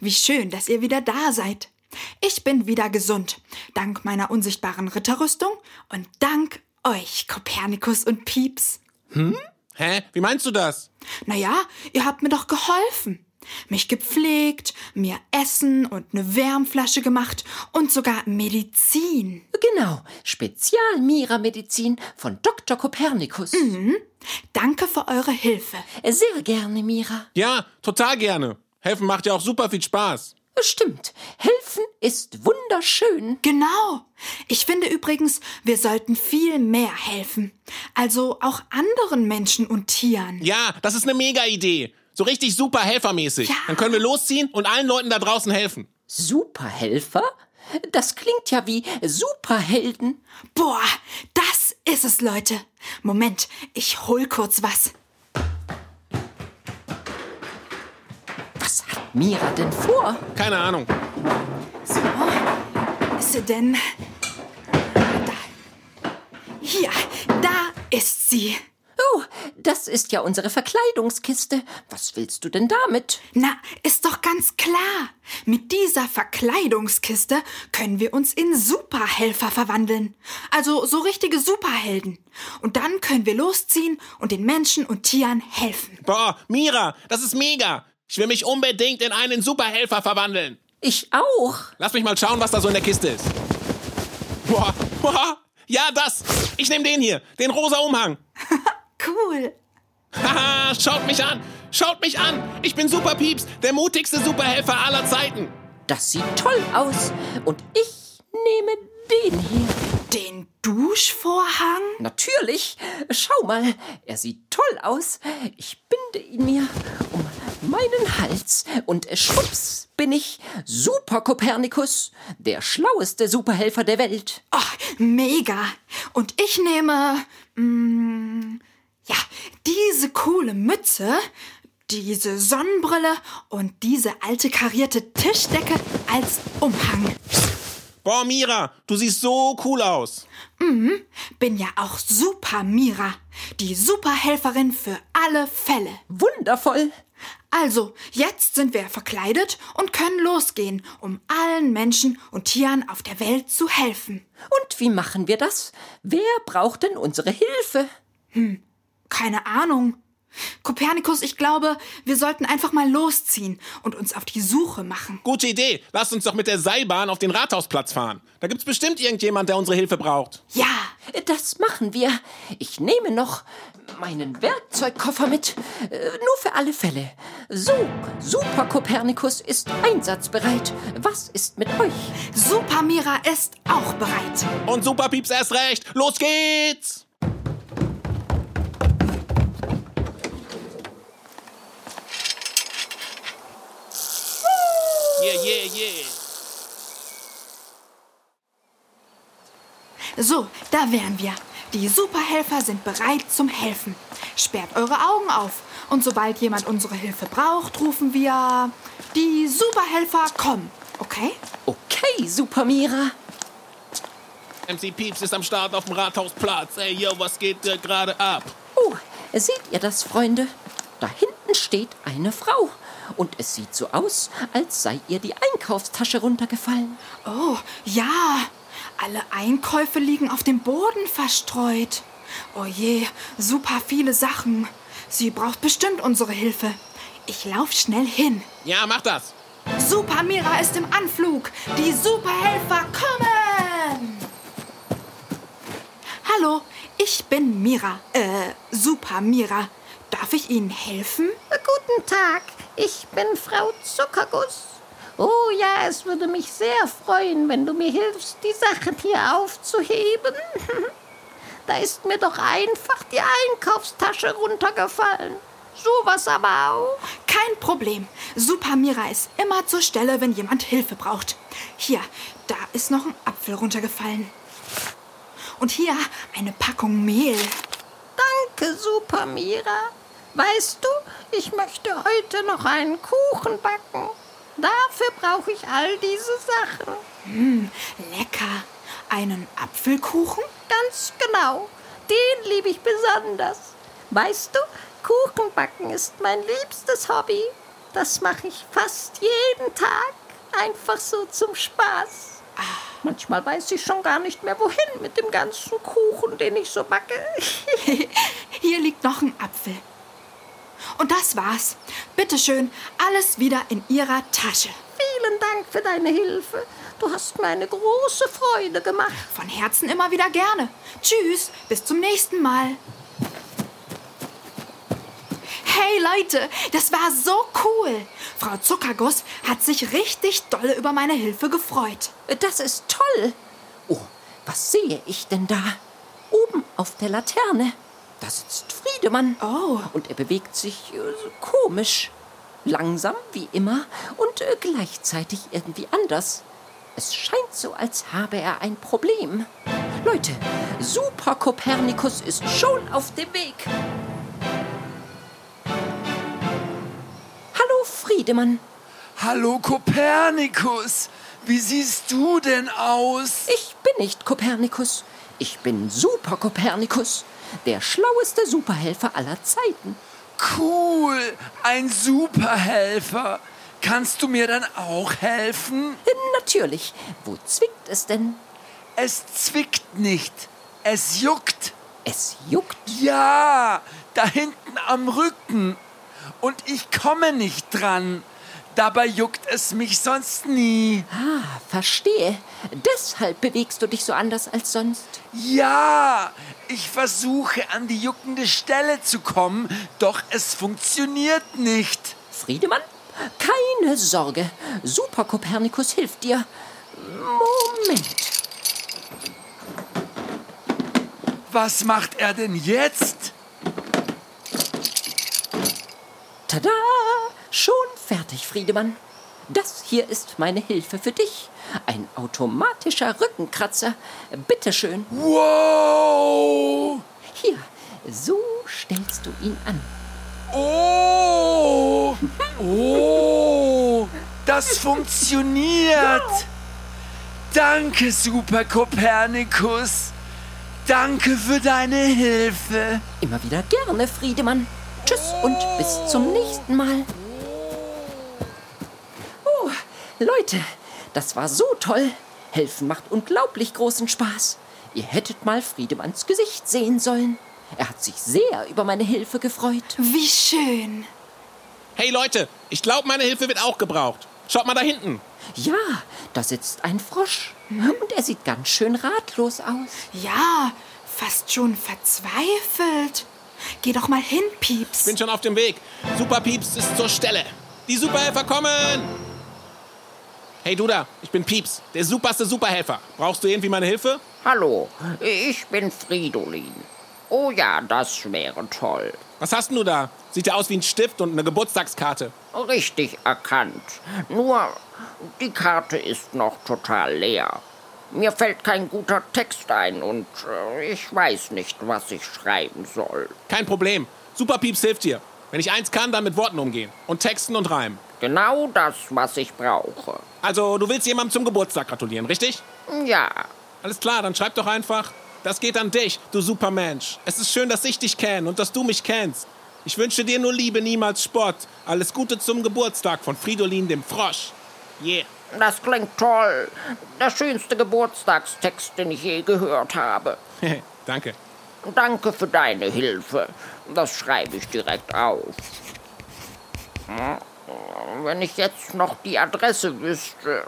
Wie schön, dass ihr wieder da seid. Ich bin wieder gesund, dank meiner unsichtbaren Ritterrüstung und dank euch, Kopernikus und Pieps. Hä? Wie meinst du das? Naja, ihr habt mir doch geholfen. Mich gepflegt, mir Essen und eine Wärmflasche gemacht und sogar Medizin. Genau, Spezial-Mira-Medizin von Dr. Kopernikus. Danke für eure Hilfe. Sehr gerne, Mira. Ja, total gerne. Helfen macht ja auch super viel Spaß. Stimmt, helfen ist wunderschön. Genau. Ich finde übrigens, wir sollten viel mehr helfen. Also auch anderen Menschen und Tieren. Ja, das ist eine Mega-Idee. So richtig super helfermäßig. Ja. Dann können wir losziehen und allen Leuten da draußen helfen. Superhelfer? Das klingt ja wie Superhelden. Boah, das ist es, Leute. Moment, ich hol kurz was. Was hat Mira denn vor? Keine Ahnung. So, ist sie denn? Da. Hier, da ist sie. Oh, das ist ja unsere Verkleidungskiste. Was willst du denn damit? Na, ist doch ganz klar. Mit dieser Verkleidungskiste können wir uns in Superhelfer verwandeln. Also so richtige Superhelden. Und dann können wir losziehen und den Menschen und Tieren helfen. Boah, Mira, das ist mega. Ich will mich unbedingt in einen Superhelfer verwandeln. Ich auch. Lass mich mal schauen, was da so in der Kiste ist. Boah, boah. Ja, das. Ich nehme den hier, den rosa Umhang. Cool. Haha, schaut mich an. Schaut mich an. Ich bin Super Pieps, der mutigste Superhelfer aller Zeiten. Das sieht toll aus. Und ich nehme den hier. Den Duschvorhang? Natürlich. Schau mal, er sieht toll aus. Ich binde ihn mir meinen Hals und schwupps bin ich Super Kopernikus, der schlaueste Superhelfer der Welt. Oh, mega. Und ich nehme, mm, ja, diese coole Mütze, diese Sonnenbrille und diese alte karierte Tischdecke als Umhang. Boah, Mira, du siehst so cool aus. Bin ja auch Super Mira, die Superhelferin für alle Fälle. Wundervoll. Also, jetzt sind wir verkleidet und können losgehen, um allen Menschen und Tieren auf der Welt zu helfen. Und wie machen wir das? Wer braucht denn unsere Hilfe? Keine Ahnung. Kopernikus, ich glaube, wir sollten einfach mal losziehen und uns auf die Suche machen. Gute Idee. Lass uns doch mit der Seilbahn auf den Rathausplatz fahren. Da gibt's bestimmt irgendjemand, der unsere Hilfe braucht. Ja, Das machen wir. Ich nehme noch meinen Werkzeugkoffer mit. Äh, nur für alle Fälle. So, Super Kopernikus ist einsatzbereit. Was ist mit euch? Super Mira ist auch bereit. Und Super Pieps erst recht. Los geht's! Yeah, yeah, yeah. So, da wären wir. Die Superhelfer sind bereit zum Helfen. Sperrt eure Augen auf. Und sobald jemand unsere Hilfe braucht, rufen wir, die Superhelfer kommen. Okay? Okay, Super Mira. MC Pieps ist am Start auf dem Rathausplatz. Ey, yo, was geht äh, gerade ab? Oh, seht ihr das, Freunde? Da hinten steht eine Frau. Und es sieht so aus, als sei ihr die Einkaufstasche runtergefallen. Oh, ja. Alle Einkäufe liegen auf dem Boden verstreut. Oh je, super viele Sachen. Sie braucht bestimmt unsere Hilfe. Ich lauf schnell hin. Ja, mach das. Super Mira ist im Anflug. Die Superhelfer kommen. Hallo, ich bin Mira. Äh, Super Mira. Darf ich Ihnen helfen? Guten Tag, ich bin Frau Zuckerguss. Oh ja, es würde mich sehr freuen, wenn du mir hilfst, die Sachen hier aufzuheben. Da ist mir doch einfach die Einkaufstasche runtergefallen. Sowas aber auch. Kein Problem. Super Mira ist immer zur Stelle, wenn jemand Hilfe braucht. Hier, da ist noch ein Apfel runtergefallen. Und hier eine Packung Mehl. Danke, Super Mira. Weißt du, ich möchte heute noch einen Kuchen backen. Dafür brauche ich all diese Sachen. Lecker. Einen Apfelkuchen? Ganz genau. Den liebe ich besonders. Weißt du, Kuchenbacken ist mein liebstes Hobby. Das mache ich fast jeden Tag. Einfach so zum Spaß. Manchmal weiß ich schon gar nicht mehr, wohin mit dem ganzen Kuchen, den ich so backe. Hier liegt noch ein Apfel. Und das war's. Bitteschön, alles wieder in Ihrer Tasche. Vielen Dank für deine Hilfe. Du hast mir eine große Freude gemacht. Von Herzen immer wieder gerne. Tschüss, bis zum nächsten Mal. Hey Leute, das war so cool. Frau Zuckerguss hat sich richtig dolle über meine Hilfe gefreut. Das ist toll. Oh, was sehe ich denn da? Oben auf der Laterne. Da sitzt Friedemann. Oh. Und er bewegt sich äh, komisch. Langsam, wie immer, und äh, gleichzeitig irgendwie anders. Es scheint so, als habe er ein Problem. Leute, Super Kopernikus ist schon auf dem Weg. Hallo, Friedemann. Hallo Kopernikus, wie siehst du denn aus? Ich bin nicht Kopernikus. Ich bin Super Kopernikus, der schlaueste Superhelfer aller Zeiten. Cool, ein Superhelfer. Kannst du mir dann auch helfen? Äh, Natürlich. Wo zwickt es denn? Es zwickt nicht, es juckt. Es juckt. Ja, da hinten am Rücken. Und ich komme nicht dran. Dabei juckt es mich sonst nie. Ah, verstehe. Deshalb bewegst du dich so anders als sonst. Ja, ich versuche an die juckende Stelle zu kommen, doch es funktioniert nicht. Friedemann, keine Sorge. Super Kopernikus hilft dir. Moment. Was macht er denn jetzt? Tada! Schon fertig, Friedemann. Das hier ist meine Hilfe für dich. Ein automatischer Rückenkratzer. Bitteschön. Wow! Hier, so stellst du ihn an. Oh! Oh! Das funktioniert! Danke, Super Kopernikus! Danke für deine Hilfe! Immer wieder gerne, Friedemann. Tschüss und bis zum nächsten Mal. Leute, das war so toll. Helfen macht unglaublich großen Spaß. Ihr hättet mal Friedemanns Gesicht sehen sollen. Er hat sich sehr über meine Hilfe gefreut. Wie schön. Hey Leute, ich glaube, meine Hilfe wird auch gebraucht. Schaut mal da hinten. Ja, da sitzt ein Frosch. Und er sieht ganz schön ratlos aus. Ja, fast schon verzweifelt. Geh doch mal hin, Pieps. Bin schon auf dem Weg. Super Pieps ist zur Stelle. Die Superhelfer kommen! Hey du da, ich bin Pieps, der superste Superhelfer. Brauchst du irgendwie meine Hilfe? Hallo, ich bin Fridolin. Oh ja, das wäre toll. Was hast denn du da? Sieht ja aus wie ein Stift und eine Geburtstagskarte. Richtig erkannt. Nur, die Karte ist noch total leer. Mir fällt kein guter Text ein und äh, ich weiß nicht, was ich schreiben soll. Kein Problem. Super Pieps hilft dir. Wenn ich eins kann, dann mit Worten umgehen. Und Texten und Reimen. Genau das, was ich brauche. Also, du willst jemandem zum Geburtstag gratulieren, richtig? Ja, Alles klar, dann schreib doch einfach. Das geht an dich, du Supermensch. Es ist schön, dass ich dich kenne und dass du mich kennst. Ich wünsche dir nur Liebe, niemals Spott. Alles Gute zum Geburtstag von Fridolin dem Frosch. Yeah. das klingt toll. Der schönste Geburtstagstext, den ich je gehört habe. Danke. Danke für deine Hilfe. Das schreibe ich direkt auf. Hm, Wenn ich jetzt noch die Adresse wüsste.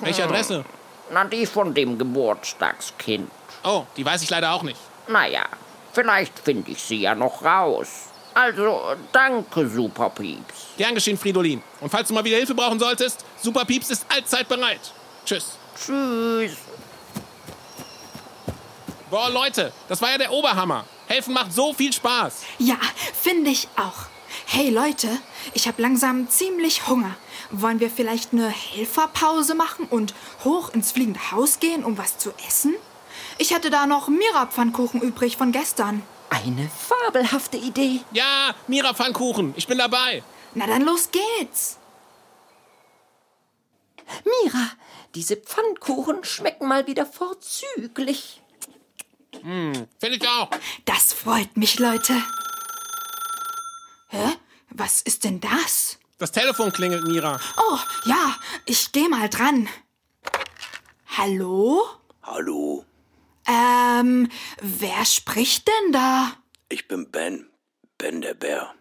Welche Adresse? Na, die von dem Geburtstagskind. Oh, die weiß ich leider auch nicht. Naja, vielleicht finde ich sie ja noch raus. Also, danke, Super Pieps. Gern geschehen, Fridolin. Und falls du mal wieder Hilfe brauchen solltest, Super Pieps ist allzeit bereit. Tschüss. Tschüss. Boah, Leute, das war ja der Oberhammer. Helfen macht so viel Spaß. Ja, finde ich auch. Hey Leute, ich habe langsam ziemlich Hunger. Wollen wir vielleicht eine Helferpause machen und hoch ins fliegende Haus gehen, um was zu essen? Ich hätte da noch Mira-Pfannkuchen übrig von gestern. Eine fabelhafte Idee. Ja, Mira Pfannkuchen, ich bin dabei. Na dann los geht's. Mira, diese Pfannkuchen schmecken mal wieder vorzüglich. Finde ich auch. Das freut mich, Leute. Was ist denn das? Das Telefon klingelt, Mira. Oh, ja, ich geh mal dran. Hallo? Hallo, Ähm, wer spricht denn da? ich bin Ben. Ben der Bär.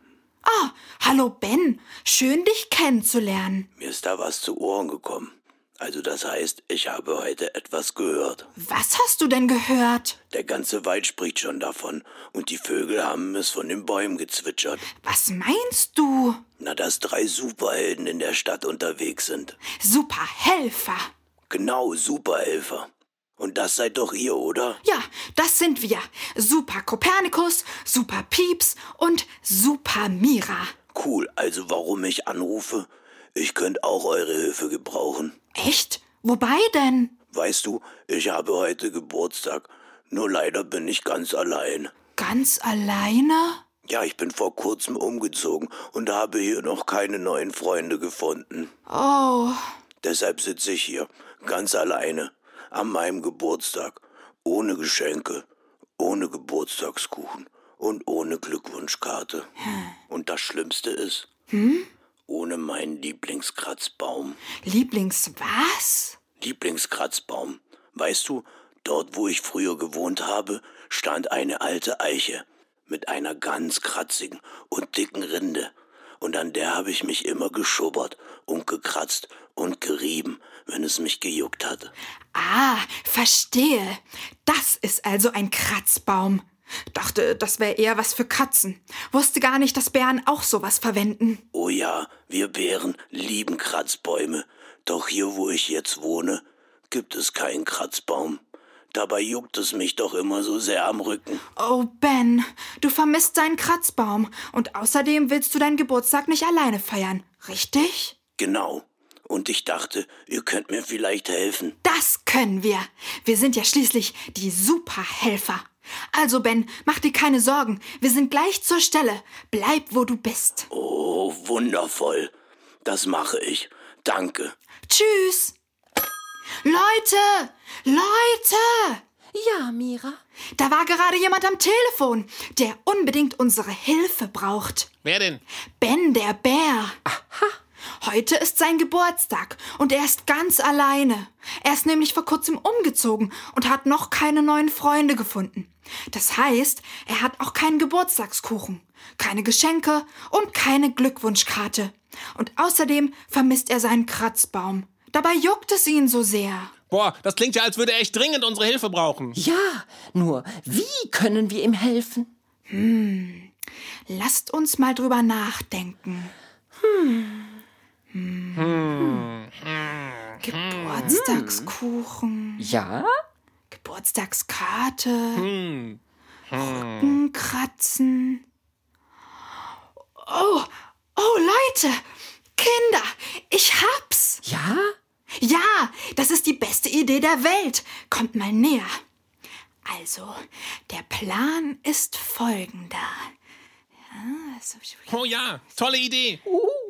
Ah, hallo Ben. Schön, dich kennenzulernen. Mir ist da was zu Ohren gekommen. Also das heißt, ich habe heute etwas gehört. Was hast du denn gehört? Der ganze Wald spricht schon davon und die Vögel haben es von den Bäumen gezwitschert. Was meinst du? Na, dass drei Superhelden in der Stadt unterwegs sind. Super Helfer. Genau, Superhelfer. Und das seid doch ihr, oder? Ja, das sind wir. Super Kopernikus, Super Pieps und Super Mira. Cool, also warum ich anrufe? Ich könnte auch eure Hilfe gebrauchen. Echt? Wobei denn? Weißt du, ich habe heute Geburtstag. Nur leider bin ich ganz allein. Ganz alleine? Ja, ich bin vor kurzem umgezogen und habe hier noch keine neuen Freunde gefunden. Oh, Deshalb sitze ich hier, ganz alleine, an meinem Geburtstag, ohne Geschenke, ohne Geburtstagskuchen und ohne Glückwunschkarte. Und das Schlimmste ist, ohne meinen Lieblingskratzbaum. Lieblings was? Lieblingskratzbaum. Weißt du, dort wo ich früher gewohnt habe, stand eine alte Eiche mit einer ganz kratzigen und dicken Rinde. Und an der habe ich mich immer geschubbert und gekratzt und gerieben, wenn es mich gejuckt hat. Ah, verstehe. Das ist also ein Kratzbaum. Dachte, das wäre eher was für Katzen. Wusste gar nicht, dass Bären auch sowas verwenden. Oh ja, wir Bären lieben Kratzbäume. Doch hier, wo ich jetzt wohne, gibt es keinen Kratzbaum. Dabei juckt es mich doch immer so sehr am Rücken. Oh, Ben, du vermisst deinen Kratzbaum. Und außerdem willst du deinen Geburtstag nicht alleine feiern, richtig? Genau. Und ich dachte, ihr könnt mir vielleicht helfen. Das können wir. Wir sind ja schließlich die Superhelfer. Also, Ben, mach dir keine Sorgen. Wir sind gleich zur Stelle. Bleib, wo du bist. Oh, wundervoll. Das mache ich. Danke. Tschüss. Leute! Leute! Ja, Mira. Da war gerade jemand am Telefon, der unbedingt unsere Hilfe braucht. Wer denn? Ben der Bär. Aha. Heute ist sein Geburtstag und er ist ganz alleine. Er ist nämlich vor kurzem umgezogen und hat noch keine neuen Freunde gefunden. Das heißt, er hat auch keinen Geburtstagskuchen, keine Geschenke und keine Glückwunschkarte. Und außerdem vermisst er seinen Kratzbaum. Dabei juckt es ihn so sehr. Boah, das klingt ja, als würde er echt dringend unsere Hilfe brauchen. Ja, nur wie können wir ihm helfen? Lasst uns mal drüber nachdenken. Hm. Geburtstagskuchen, Ja? Geburtstagskarte, Hm. Rückenkratzen. Oh, oh Leute, Kinder, ich hab's. Ja? Ja, das ist die beste Idee der Welt. Kommt mal näher. Also, der Plan ist folgender. Ja, so, Oh ja, tolle Idee.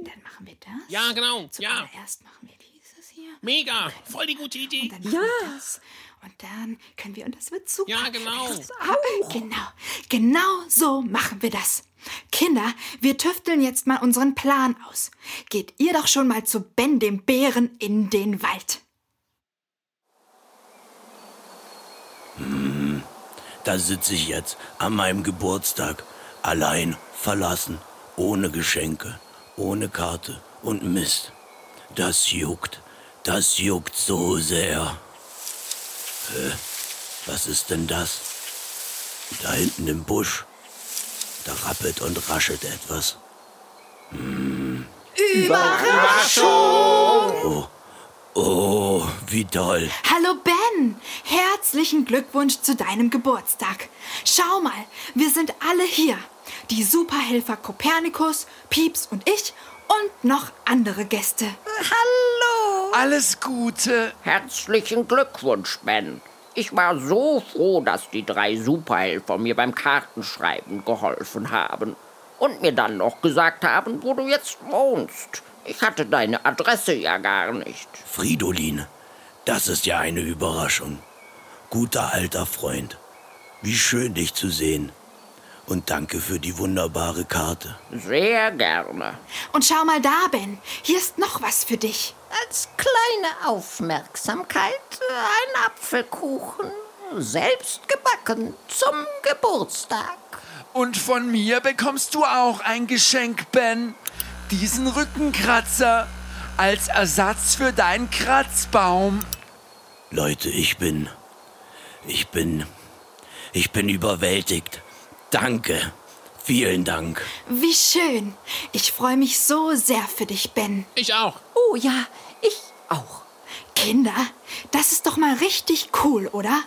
Dann machen wir das. Ja, genau. Ja, Zuallererst machen wir dieses hier. mega. Voll die gute Idee. Dann machen wir das. Und dann können wir, und das wird super. Ja, genau. Auch. Genau, genau so machen wir das. Kinder, wir tüfteln jetzt mal unseren Plan aus. Geht ihr doch schon mal zu Ben dem Bären in den Wald. Da sitze ich jetzt an meinem Geburtstag, allein, verlassen, ohne Geschenke, ohne Karte und Mist. Das juckt, das juckt so sehr. Hä? Was ist denn das? Da hinten im Busch. Da rappelt und raschelt etwas. Überraschung! Oh, oh, wie toll. Hallo Ben, herzlichen Glückwunsch zu deinem Geburtstag. Schau mal, wir sind alle hier. Die Superhelfer Kopernikus, Pieps und ich und noch andere Gäste. Hallo! Alles Gute. Herzlichen Glückwunsch, Ben. Ich war so froh, dass die drei Superhelfer mir beim Kartenschreiben geholfen haben. Und mir dann noch gesagt haben, wo du jetzt wohnst. Ich hatte deine Adresse ja gar nicht. Fridolin, das ist ja eine Überraschung. Guter alter Freund. Wie schön dich zu sehen. Und danke für die wunderbare Karte. Sehr gerne. Und schau mal da, Ben. Hier ist noch was für dich. Als kleine Aufmerksamkeit ein Apfelkuchen. Selbst gebacken zum Geburtstag. Und von mir bekommst du auch ein Geschenk, Ben. Diesen Rückenkratzer als Ersatz für deinen Kratzbaum. Leute, ich bin. Ich bin. Ich bin überwältigt. Danke. Vielen Dank. Wie schön. Ich freue mich so sehr für dich, Ben. Ich auch. Oh ja, ich auch. Kinder, das ist doch mal richtig cool, oder?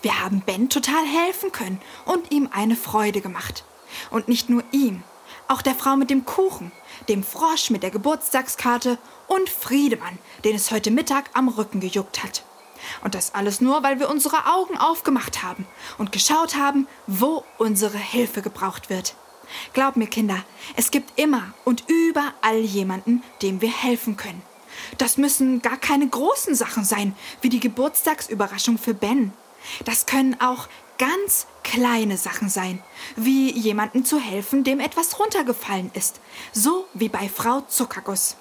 Wir haben Ben total helfen können und ihm eine Freude gemacht. Und nicht nur ihm, auch der Frau mit dem Kuchen, dem Frosch mit der Geburtstagskarte und Friedemann, den es heute Mittag am Rücken gejuckt hat. Und das alles nur, weil wir unsere Augen aufgemacht haben und geschaut haben, wo unsere Hilfe gebraucht wird. Glaub mir, Kinder, es gibt immer und überall jemanden, dem wir helfen können. Das müssen gar keine großen Sachen sein, wie die Geburtstagsüberraschung für Ben. Das können auch ganz kleine Sachen sein, wie jemandem zu helfen, dem etwas runtergefallen ist, so wie bei Frau Zuckerguss.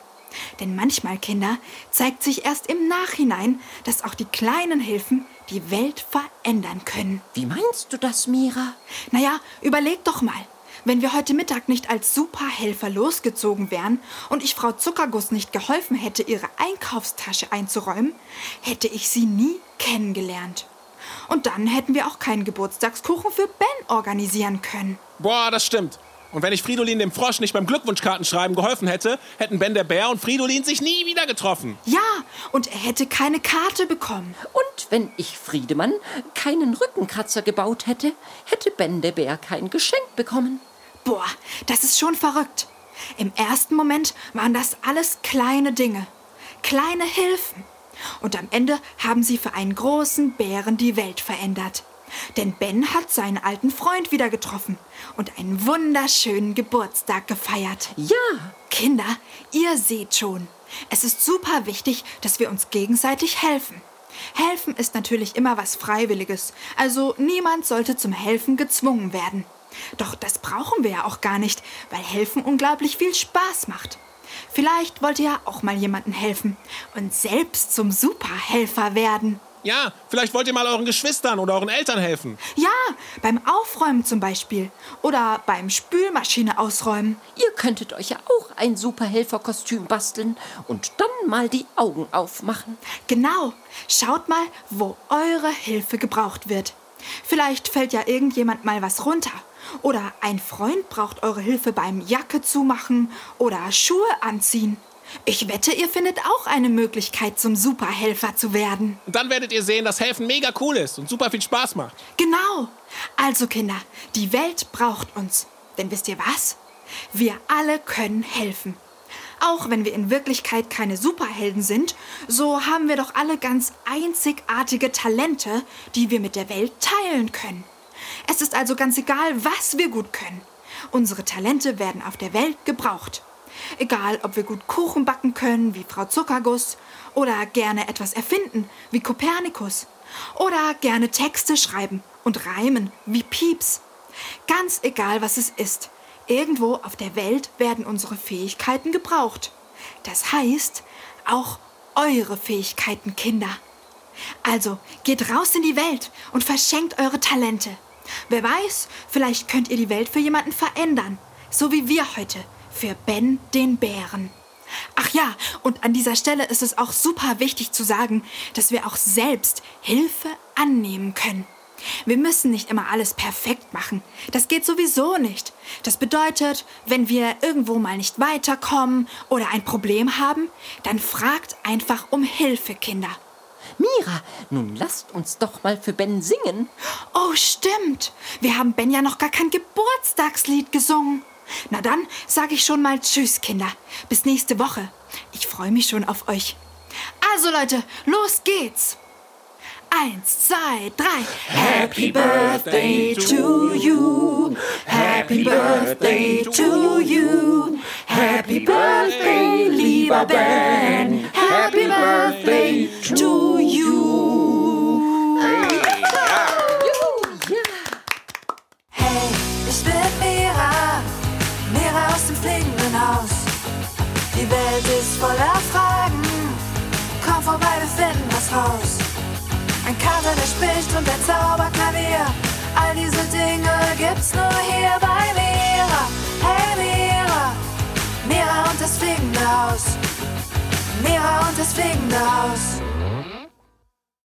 Denn manchmal, Kinder, zeigt sich erst im Nachhinein, dass auch die kleinen Hilfen die Welt verändern können. Wie meinst du das, Mira? Naja, überleg doch mal. Wenn wir heute Mittag nicht als Superhelfer losgezogen wären und ich Frau Zuckerguss nicht geholfen hätte, ihre Einkaufstasche einzuräumen, hätte ich sie nie kennengelernt. Und dann hätten wir auch keinen Geburtstagskuchen für Ben organisieren können. Boah, das stimmt. Und wenn ich Fridolin dem Frosch nicht beim Glückwunschkartenschreiben geholfen hätte, hätten Ben der Bär und Fridolin sich nie wieder getroffen. Ja, und er hätte keine Karte bekommen. Und wenn ich Friedemann keinen Rückenkratzer gebaut hätte, hätte Ben der Bär kein Geschenk bekommen. Boah, das ist schon verrückt. Im ersten Moment waren das alles kleine Dinge, kleine Hilfen. Und am Ende haben sie für einen großen Bären die Welt verändert. Denn Ben hat seinen alten Freund wieder getroffen und einen wunderschönen Geburtstag gefeiert. Ja, Kinder, ihr seht schon, es ist super wichtig, dass wir uns gegenseitig helfen. Helfen ist natürlich immer was Freiwilliges, also niemand sollte zum Helfen gezwungen werden. Doch das brauchen wir ja auch gar nicht, weil Helfen unglaublich viel Spaß macht. Vielleicht wollt ihr ja auch mal jemandem helfen und selbst zum Superhelfer werden. Ja, vielleicht wollt ihr mal euren Geschwistern oder euren Eltern helfen. Ja, beim Aufräumen zum Beispiel. Oder beim Spülmaschine ausräumen. ihr könntet euch ja auch ein Superhelferkostüm basteln und dann mal die Augen aufmachen. Genau. Schaut mal, wo eure Hilfe gebraucht wird. Vielleicht fällt ja irgendjemand mal was runter. Oder ein Freund braucht eure Hilfe beim Jacke zumachen oder Schuhe anziehen. Ich wette, ihr findet auch eine Möglichkeit, zum Superhelfer zu werden. Und dann werdet ihr sehen, dass Helfen mega cool ist und super viel Spaß macht. Genau. Also Kinder, die Welt braucht uns. Denn wisst ihr was? Wir alle können helfen. Auch wenn wir in Wirklichkeit keine Superhelden sind, so haben wir doch alle ganz einzigartige Talente, die wir mit der Welt teilen können. Es ist also ganz egal, was wir gut können. Unsere Talente werden auf der Welt gebraucht. Egal, ob wir gut Kuchen backen können, wie Frau Zuckerguss, oder gerne etwas erfinden, wie Kopernikus, oder gerne Texte schreiben und reimen, wie Pieps. Ganz egal, was es ist. Irgendwo auf der Welt werden unsere Fähigkeiten gebraucht. Das heißt, auch eure Fähigkeiten, Kinder. Also, geht raus in die Welt und verschenkt eure Talente. Wer weiß, vielleicht könnt ihr die Welt für jemanden verändern. So wie wir heute für Ben den Bären. Ach ja, und an dieser Stelle ist es auch super wichtig zu sagen, dass wir auch selbst Hilfe annehmen können. Wir müssen nicht immer alles perfekt machen. Das geht sowieso nicht. Das bedeutet, wenn wir irgendwo mal nicht weiterkommen oder ein Problem haben, dann fragt einfach um Hilfe, Kinder. Mira, nun lasst uns doch mal für Ben singen. Oh, stimmt. Wir haben Ben ja noch gar kein Geburtstagslied gesungen. Na dann sage ich schon mal Tschüss, Kinder. Bis nächste Woche. Ich freue mich schon auf euch. Also Leute, los geht's. Eins, zwei, drei. Happy Birthday to you. Happy Birthday to you. Happy Birthday, lieber Ben. Happy Birthday to you. Voller Fragen, komm vorbei, wir finden was raus. Ein Kater, der spricht und ein Zauberklavier, all diese Dinge gibt's nur hier bei Mira. Hey Mira, Mira und das fliegende Haus. Mira und das fliegende Haus.